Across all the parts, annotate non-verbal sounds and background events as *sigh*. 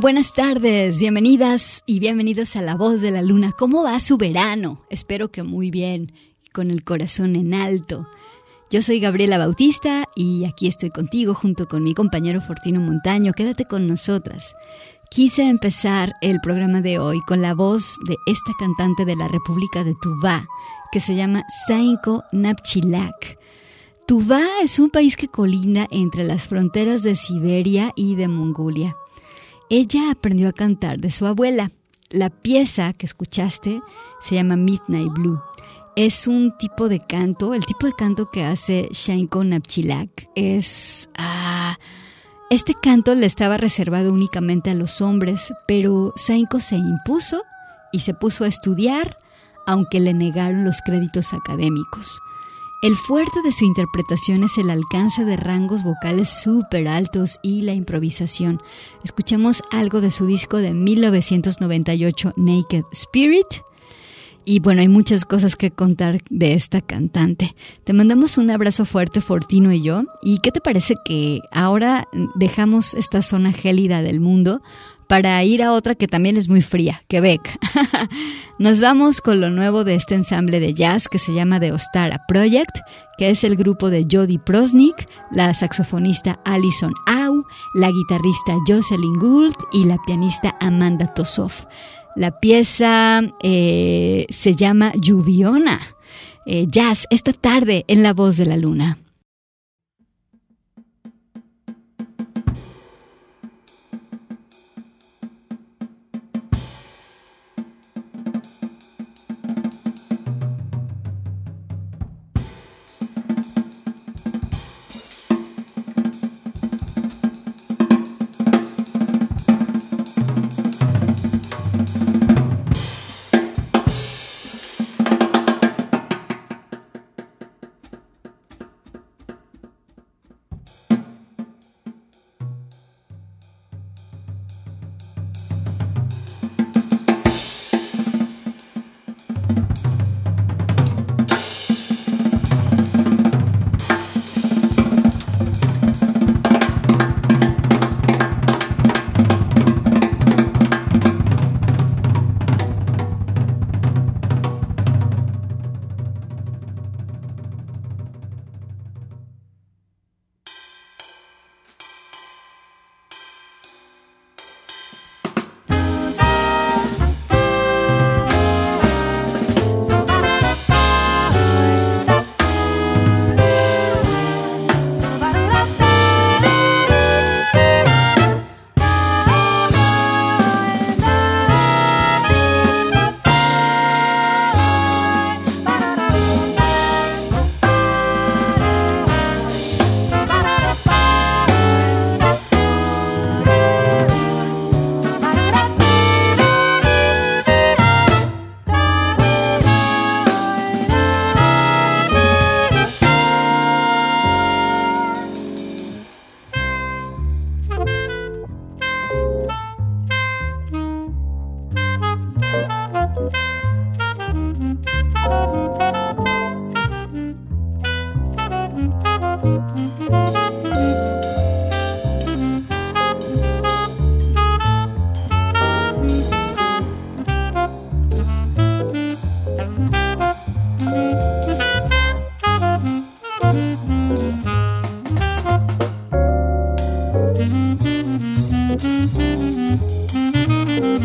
Buenas tardes, bienvenidas y bienvenidos a La Voz de la Luna. ¿Cómo va su verano? Espero que muy bien, con el corazón en alto. Yo soy Gabriela Bautista y aquí estoy contigo junto con mi compañero Fortino Montaño. Quédate con nosotras. Quise empezar el programa de hoy con la voz de esta cantante de la República de Tuvá, que se llama Sainko Napchilak. Tuvá es un país que colinda entre las fronteras de Siberia y de Mongolia. Ella aprendió a cantar de su abuela. La pieza que escuchaste se llama Midnight Blue. Es un tipo de canto, el tipo de canto que hace Shainko Napchilak es... Ah, este canto le estaba reservado únicamente a los hombres, pero Shainko se impuso y se puso a estudiar, aunque le negaron los créditos académicos. El fuerte de su interpretación es el alcance de rangos vocales súper altos y la improvisación. Escuchemos algo de su disco de 1998, Naked Spirit. Y bueno, hay muchas cosas que contar de esta cantante. Te mandamos un abrazo fuerte, Fortino y yo. ¿Y qué te parece que ahora dejamos esta zona gélida del mundo para ir a otra que también es muy fría, Quebec. *laughs* Nos vamos con lo nuevo de este ensamble de jazz que se llama The Ostara Project, que es el grupo de Jody Prosnick, la saxofonista Alison Au, la guitarrista Jocelyn Gould y la pianista Amanda Tosov. La pieza eh, se llama Lluviona. Eh, jazz esta tarde en La Voz de la Luna.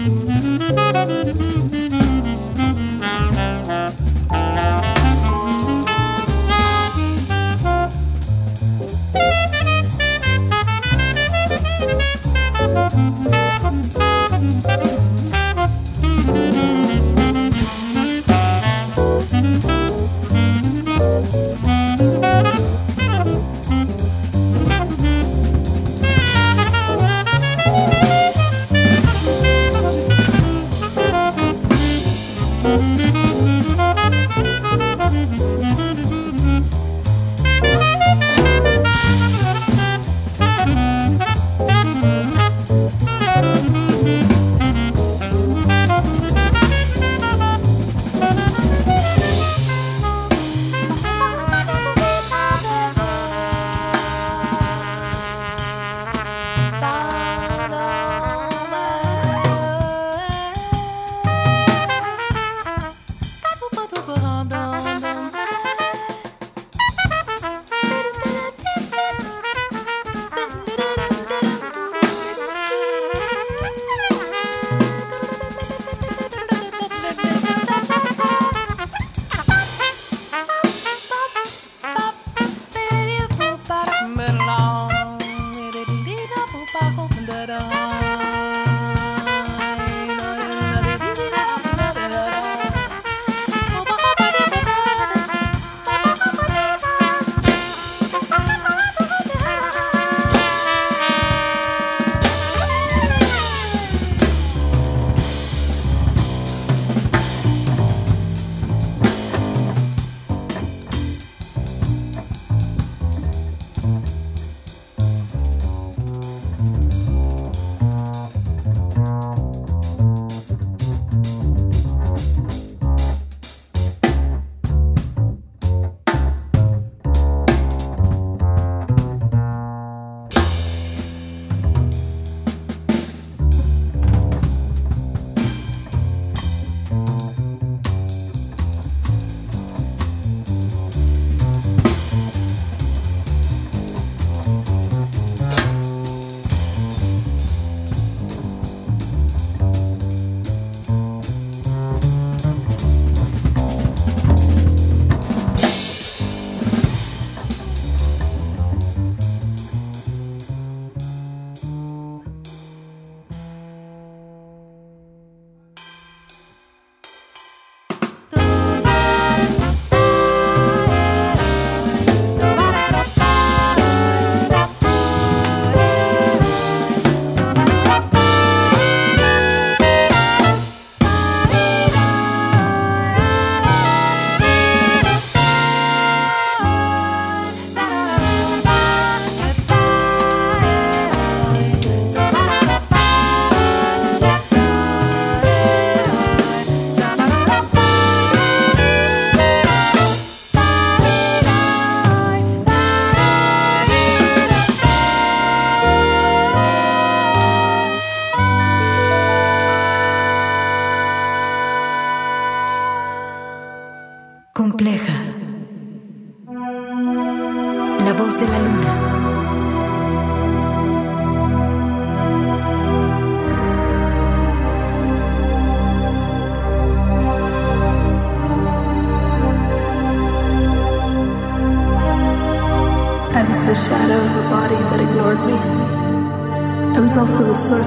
Thank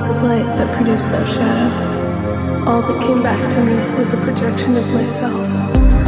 the light that produced that shadow. All that came back to me was a projection of myself.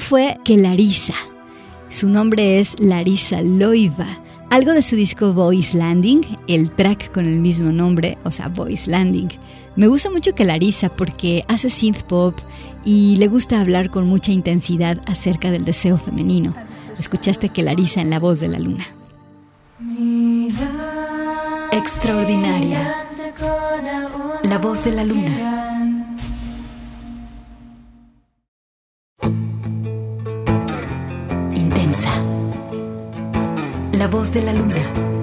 Fue que Larisa. Su nombre es Larisa Loiva. Algo de su disco Voice Landing, el track con el mismo nombre, o sea, Voice Landing. Me gusta mucho que Larisa porque hace synth pop y le gusta hablar con mucha intensidad acerca del deseo femenino. Escuchaste que Larisa en la voz de la luna. Extraordinaria. La voz de la luna. La voz de la luna.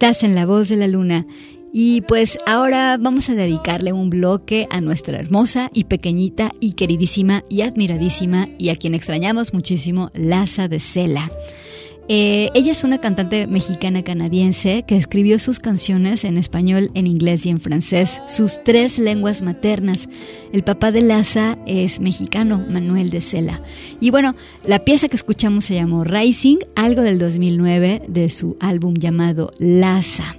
Estás en la voz de la luna. Y pues ahora vamos a dedicarle un bloque a nuestra hermosa y pequeñita y queridísima y admiradísima y a quien extrañamos muchísimo, Laza de Cela. Eh, ella es una cantante mexicana canadiense que escribió sus canciones en español, en inglés y en francés, sus tres lenguas maternas. El papá de Laza es mexicano, Manuel de Cela. Y bueno, la pieza que escuchamos se llamó Rising, algo del 2009 de su álbum llamado Laza.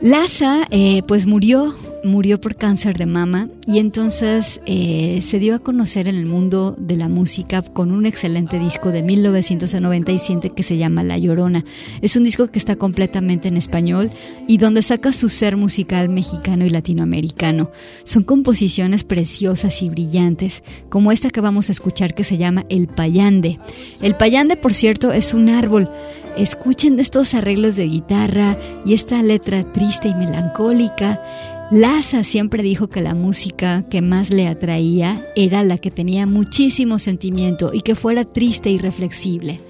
Laza, eh, pues murió murió por cáncer de mama y entonces eh, se dio a conocer en el mundo de la música con un excelente disco de 1997 que se llama La Llorona. Es un disco que está completamente en español y donde saca su ser musical mexicano y latinoamericano. Son composiciones preciosas y brillantes, como esta que vamos a escuchar que se llama El Payande. El Payande, por cierto, es un árbol. Escuchen estos arreglos de guitarra y esta letra triste y melancólica. Laza siempre dijo que la música que más le atraía era la que tenía muchísimo sentimiento y que fuera triste y reflexible.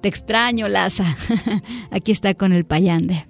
Te extraño, Laza. *laughs* Aquí está con el payande.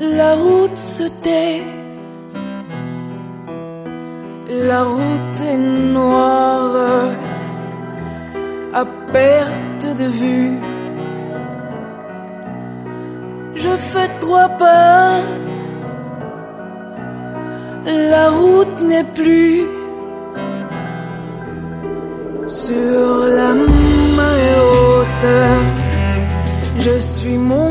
La route se tait. La route est noire. À perte de vue. Je fais trois pas. La route n'est plus sur suis mon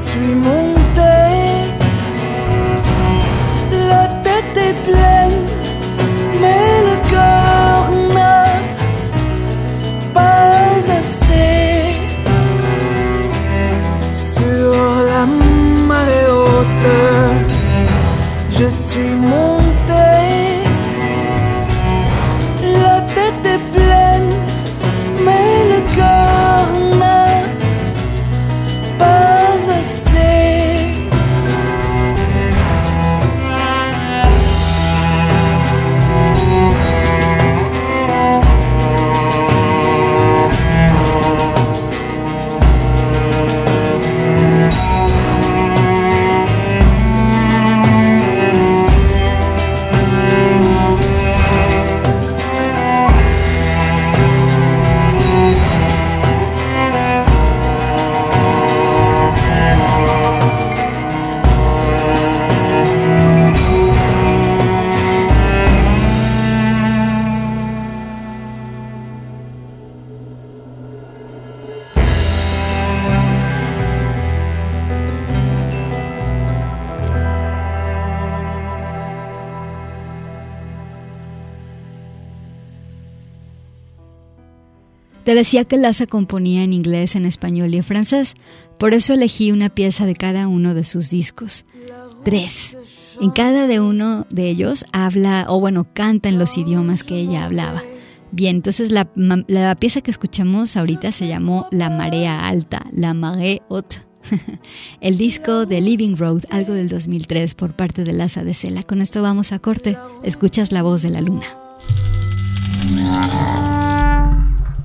suis mon decía que Laza componía en inglés, en español y en francés, por eso elegí una pieza de cada uno de sus discos. Tres. En cada de uno de ellos habla, o bueno, canta en los idiomas que ella hablaba. Bien, entonces la, la pieza que escuchamos ahorita se llamó La Marea Alta, La Marée Haute. *laughs* El disco de Living Road, algo del 2003 por parte de Laza de Cela. Con esto vamos a corte. Escuchas la voz de la luna.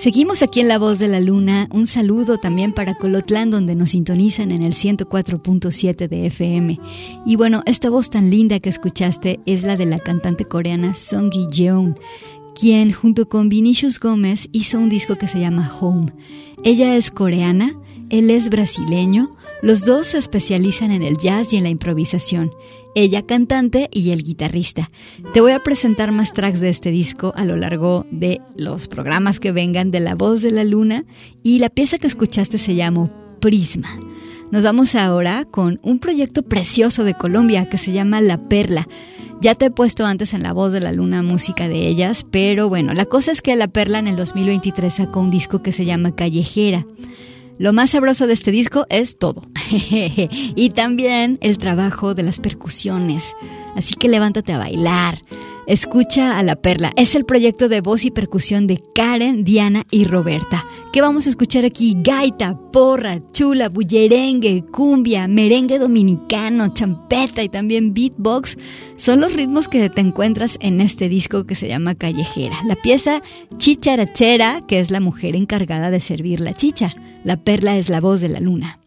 Seguimos aquí en La Voz de la Luna. Un saludo también para Colotlán, donde nos sintonizan en el 104.7 de FM. Y bueno, esta voz tan linda que escuchaste es la de la cantante coreana Song Gi-jeon, quien junto con Vinicius Gómez hizo un disco que se llama Home. Ella es coreana, él es brasileño, los dos se especializan en el jazz y en la improvisación ella cantante y el guitarrista. Te voy a presentar más tracks de este disco a lo largo de los programas que vengan de La Voz de la Luna y la pieza que escuchaste se llama Prisma. Nos vamos ahora con un proyecto precioso de Colombia que se llama La Perla. Ya te he puesto antes en La Voz de la Luna música de ellas, pero bueno, la cosa es que La Perla en el 2023 sacó un disco que se llama Callejera. Lo más sabroso de este disco es todo. *laughs* y también el trabajo de las percusiones. Así que levántate a bailar. Escucha a la perla. Es el proyecto de voz y percusión de Karen, Diana y Roberta. ¿Qué vamos a escuchar aquí? Gaita, porra, chula, bullerengue, cumbia, merengue dominicano, champeta y también beatbox. Son los ritmos que te encuentras en este disco que se llama Callejera. La pieza Chicharachera, que es la mujer encargada de servir la chicha. La perla es la voz de la luna.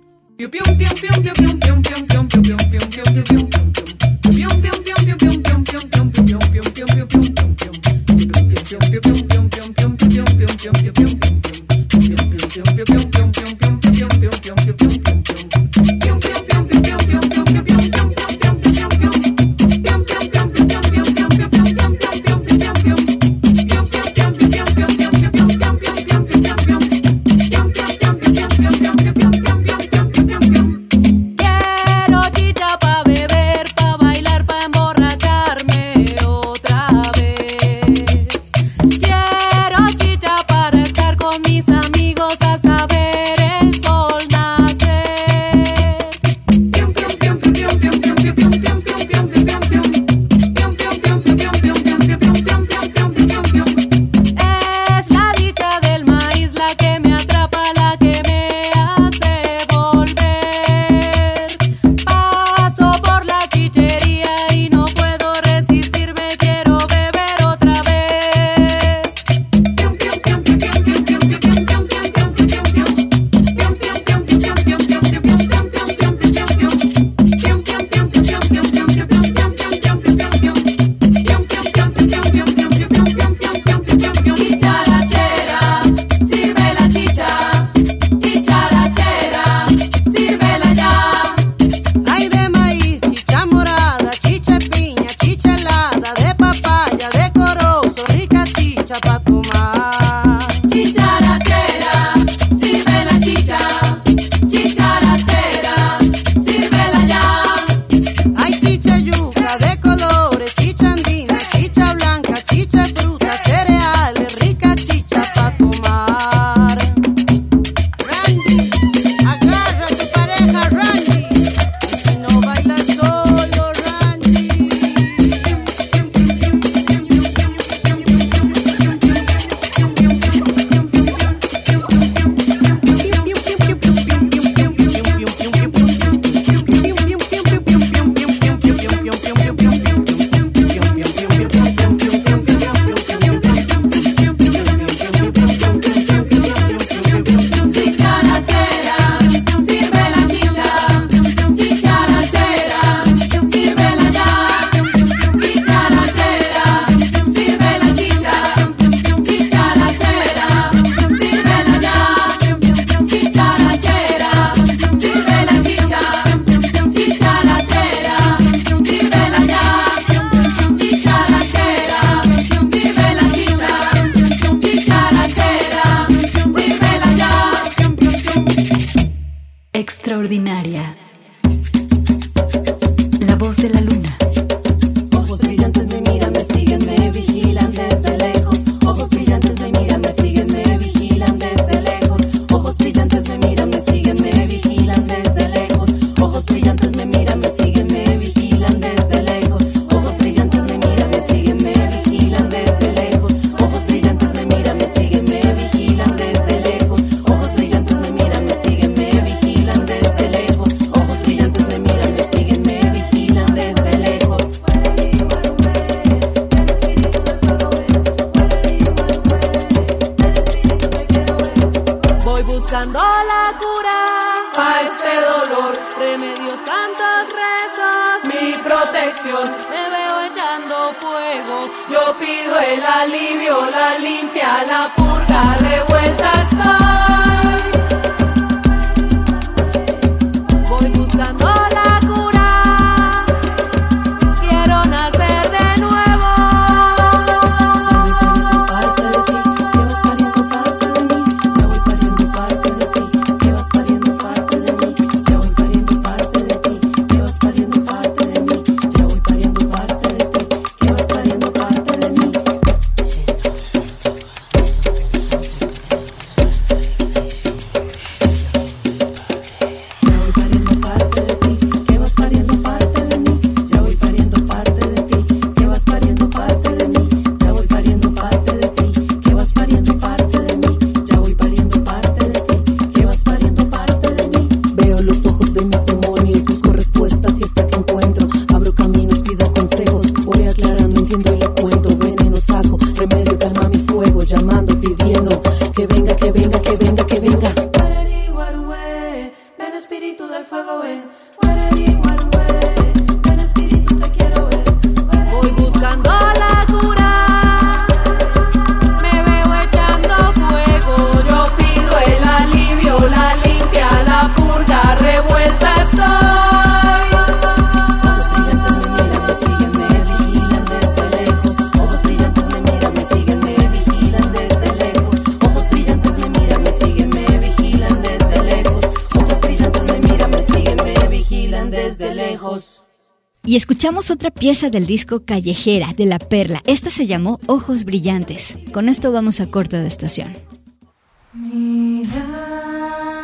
Escuchamos otra pieza del disco Callejera de La Perla. Esta se llamó Ojos Brillantes. Con esto vamos a corte de estación.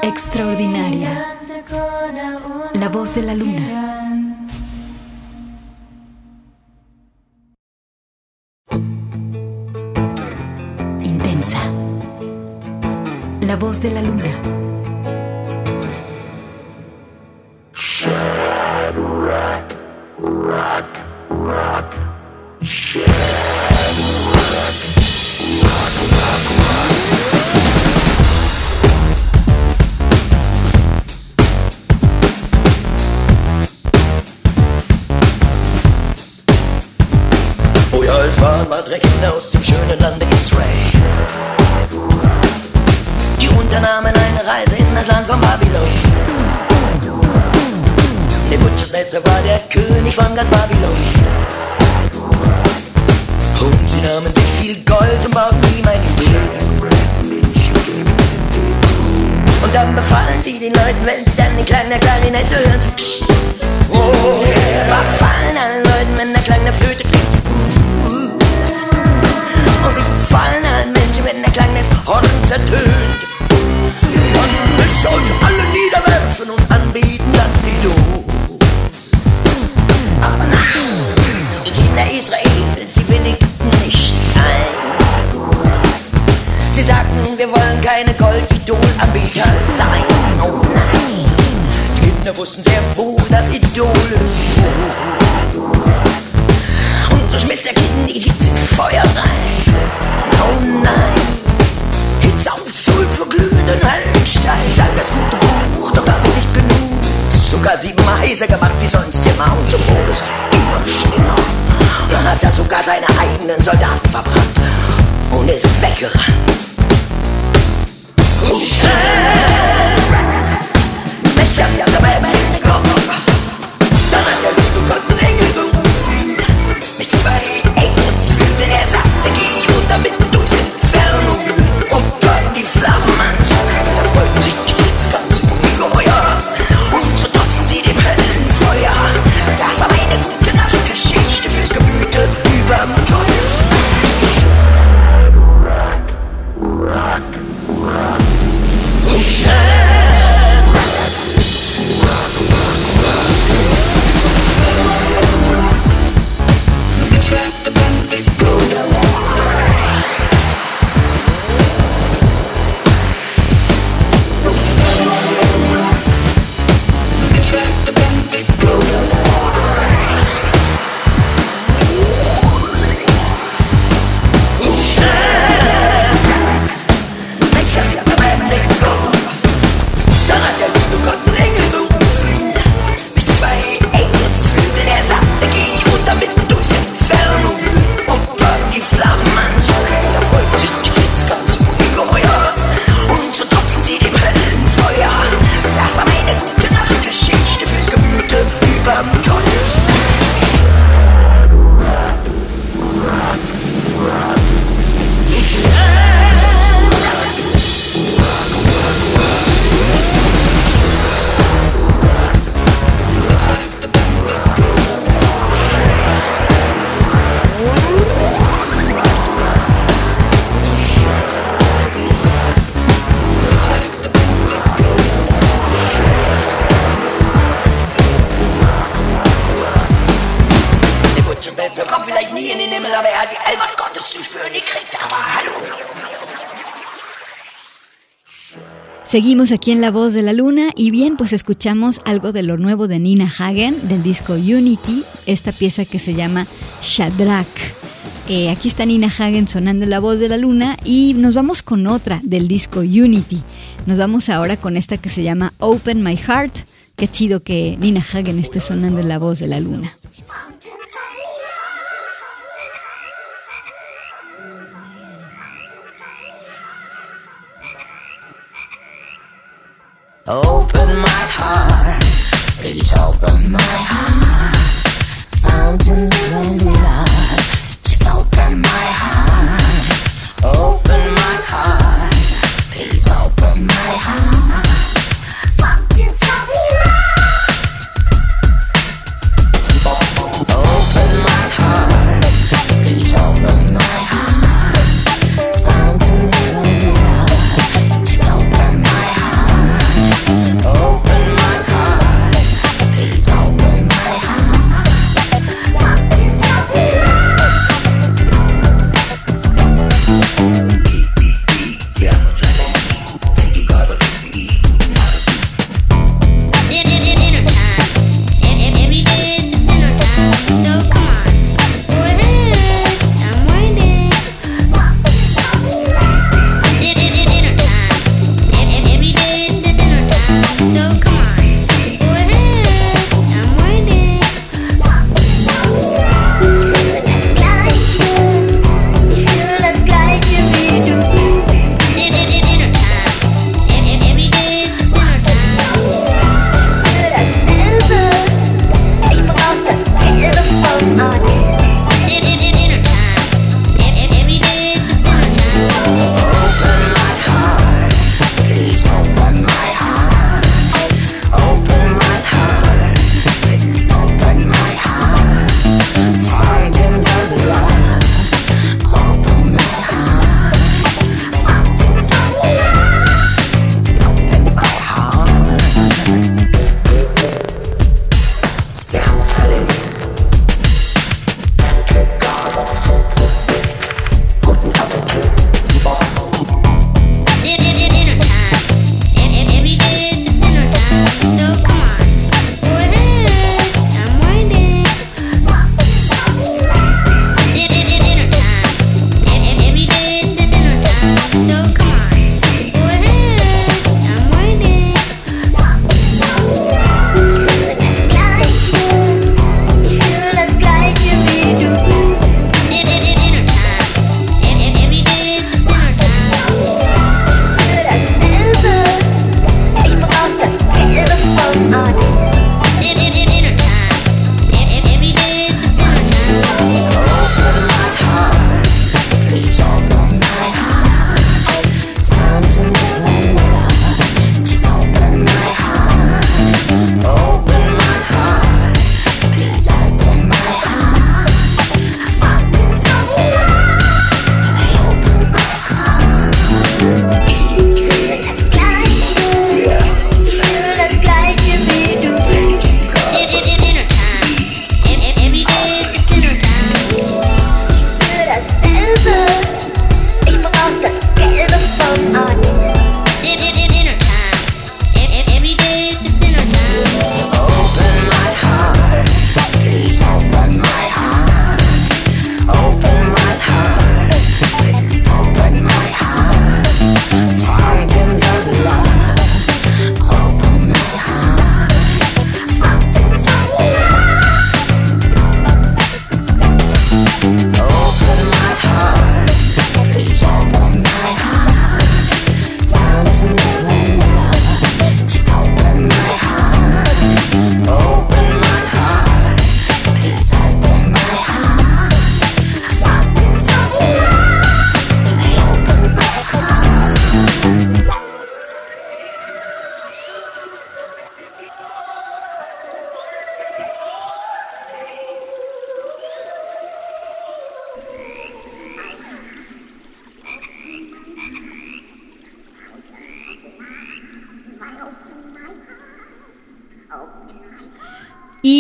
Extraordinaria. La voz de la luna. Intensa. La voz de la luna. 그냥 날 관리해줘요 das gute Buch, doch damit nicht genug. Sogar siebenmal heiser gemacht wie sonst immer und so wurde es immer schlimmer. Dann hat er sogar seine eigenen Soldaten verbrannt und ist weggerannt. Und schnell! Seguimos aquí en La Voz de la Luna y bien, pues escuchamos algo de lo nuevo de Nina Hagen del disco Unity, esta pieza que se llama Shadrach. Eh, aquí está Nina Hagen sonando La Voz de la Luna y nos vamos con otra del disco Unity. Nos vamos ahora con esta que se llama Open My Heart. Qué chido que Nina Hagen esté sonando en La Voz de la Luna. Open my heart, please open my heart. Fountains of love, just open my heart. Open my heart, please open my heart.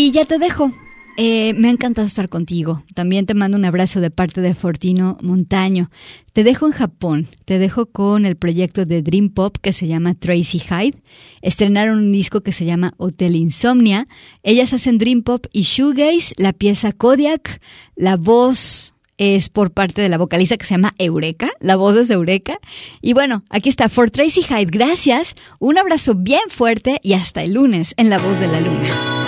Y ya te dejo. Eh, me ha encantado estar contigo. También te mando un abrazo de parte de Fortino Montaño. Te dejo en Japón. Te dejo con el proyecto de Dream Pop que se llama Tracy Hyde. Estrenaron un disco que se llama Hotel Insomnia. Ellas hacen Dream Pop y Shoegaze, la pieza Kodiak, la voz es por parte de la vocalista que se llama Eureka, la voz es de Eureka. Y bueno, aquí está For Tracy Hyde, gracias, un abrazo bien fuerte y hasta el lunes en La Voz de la Luna.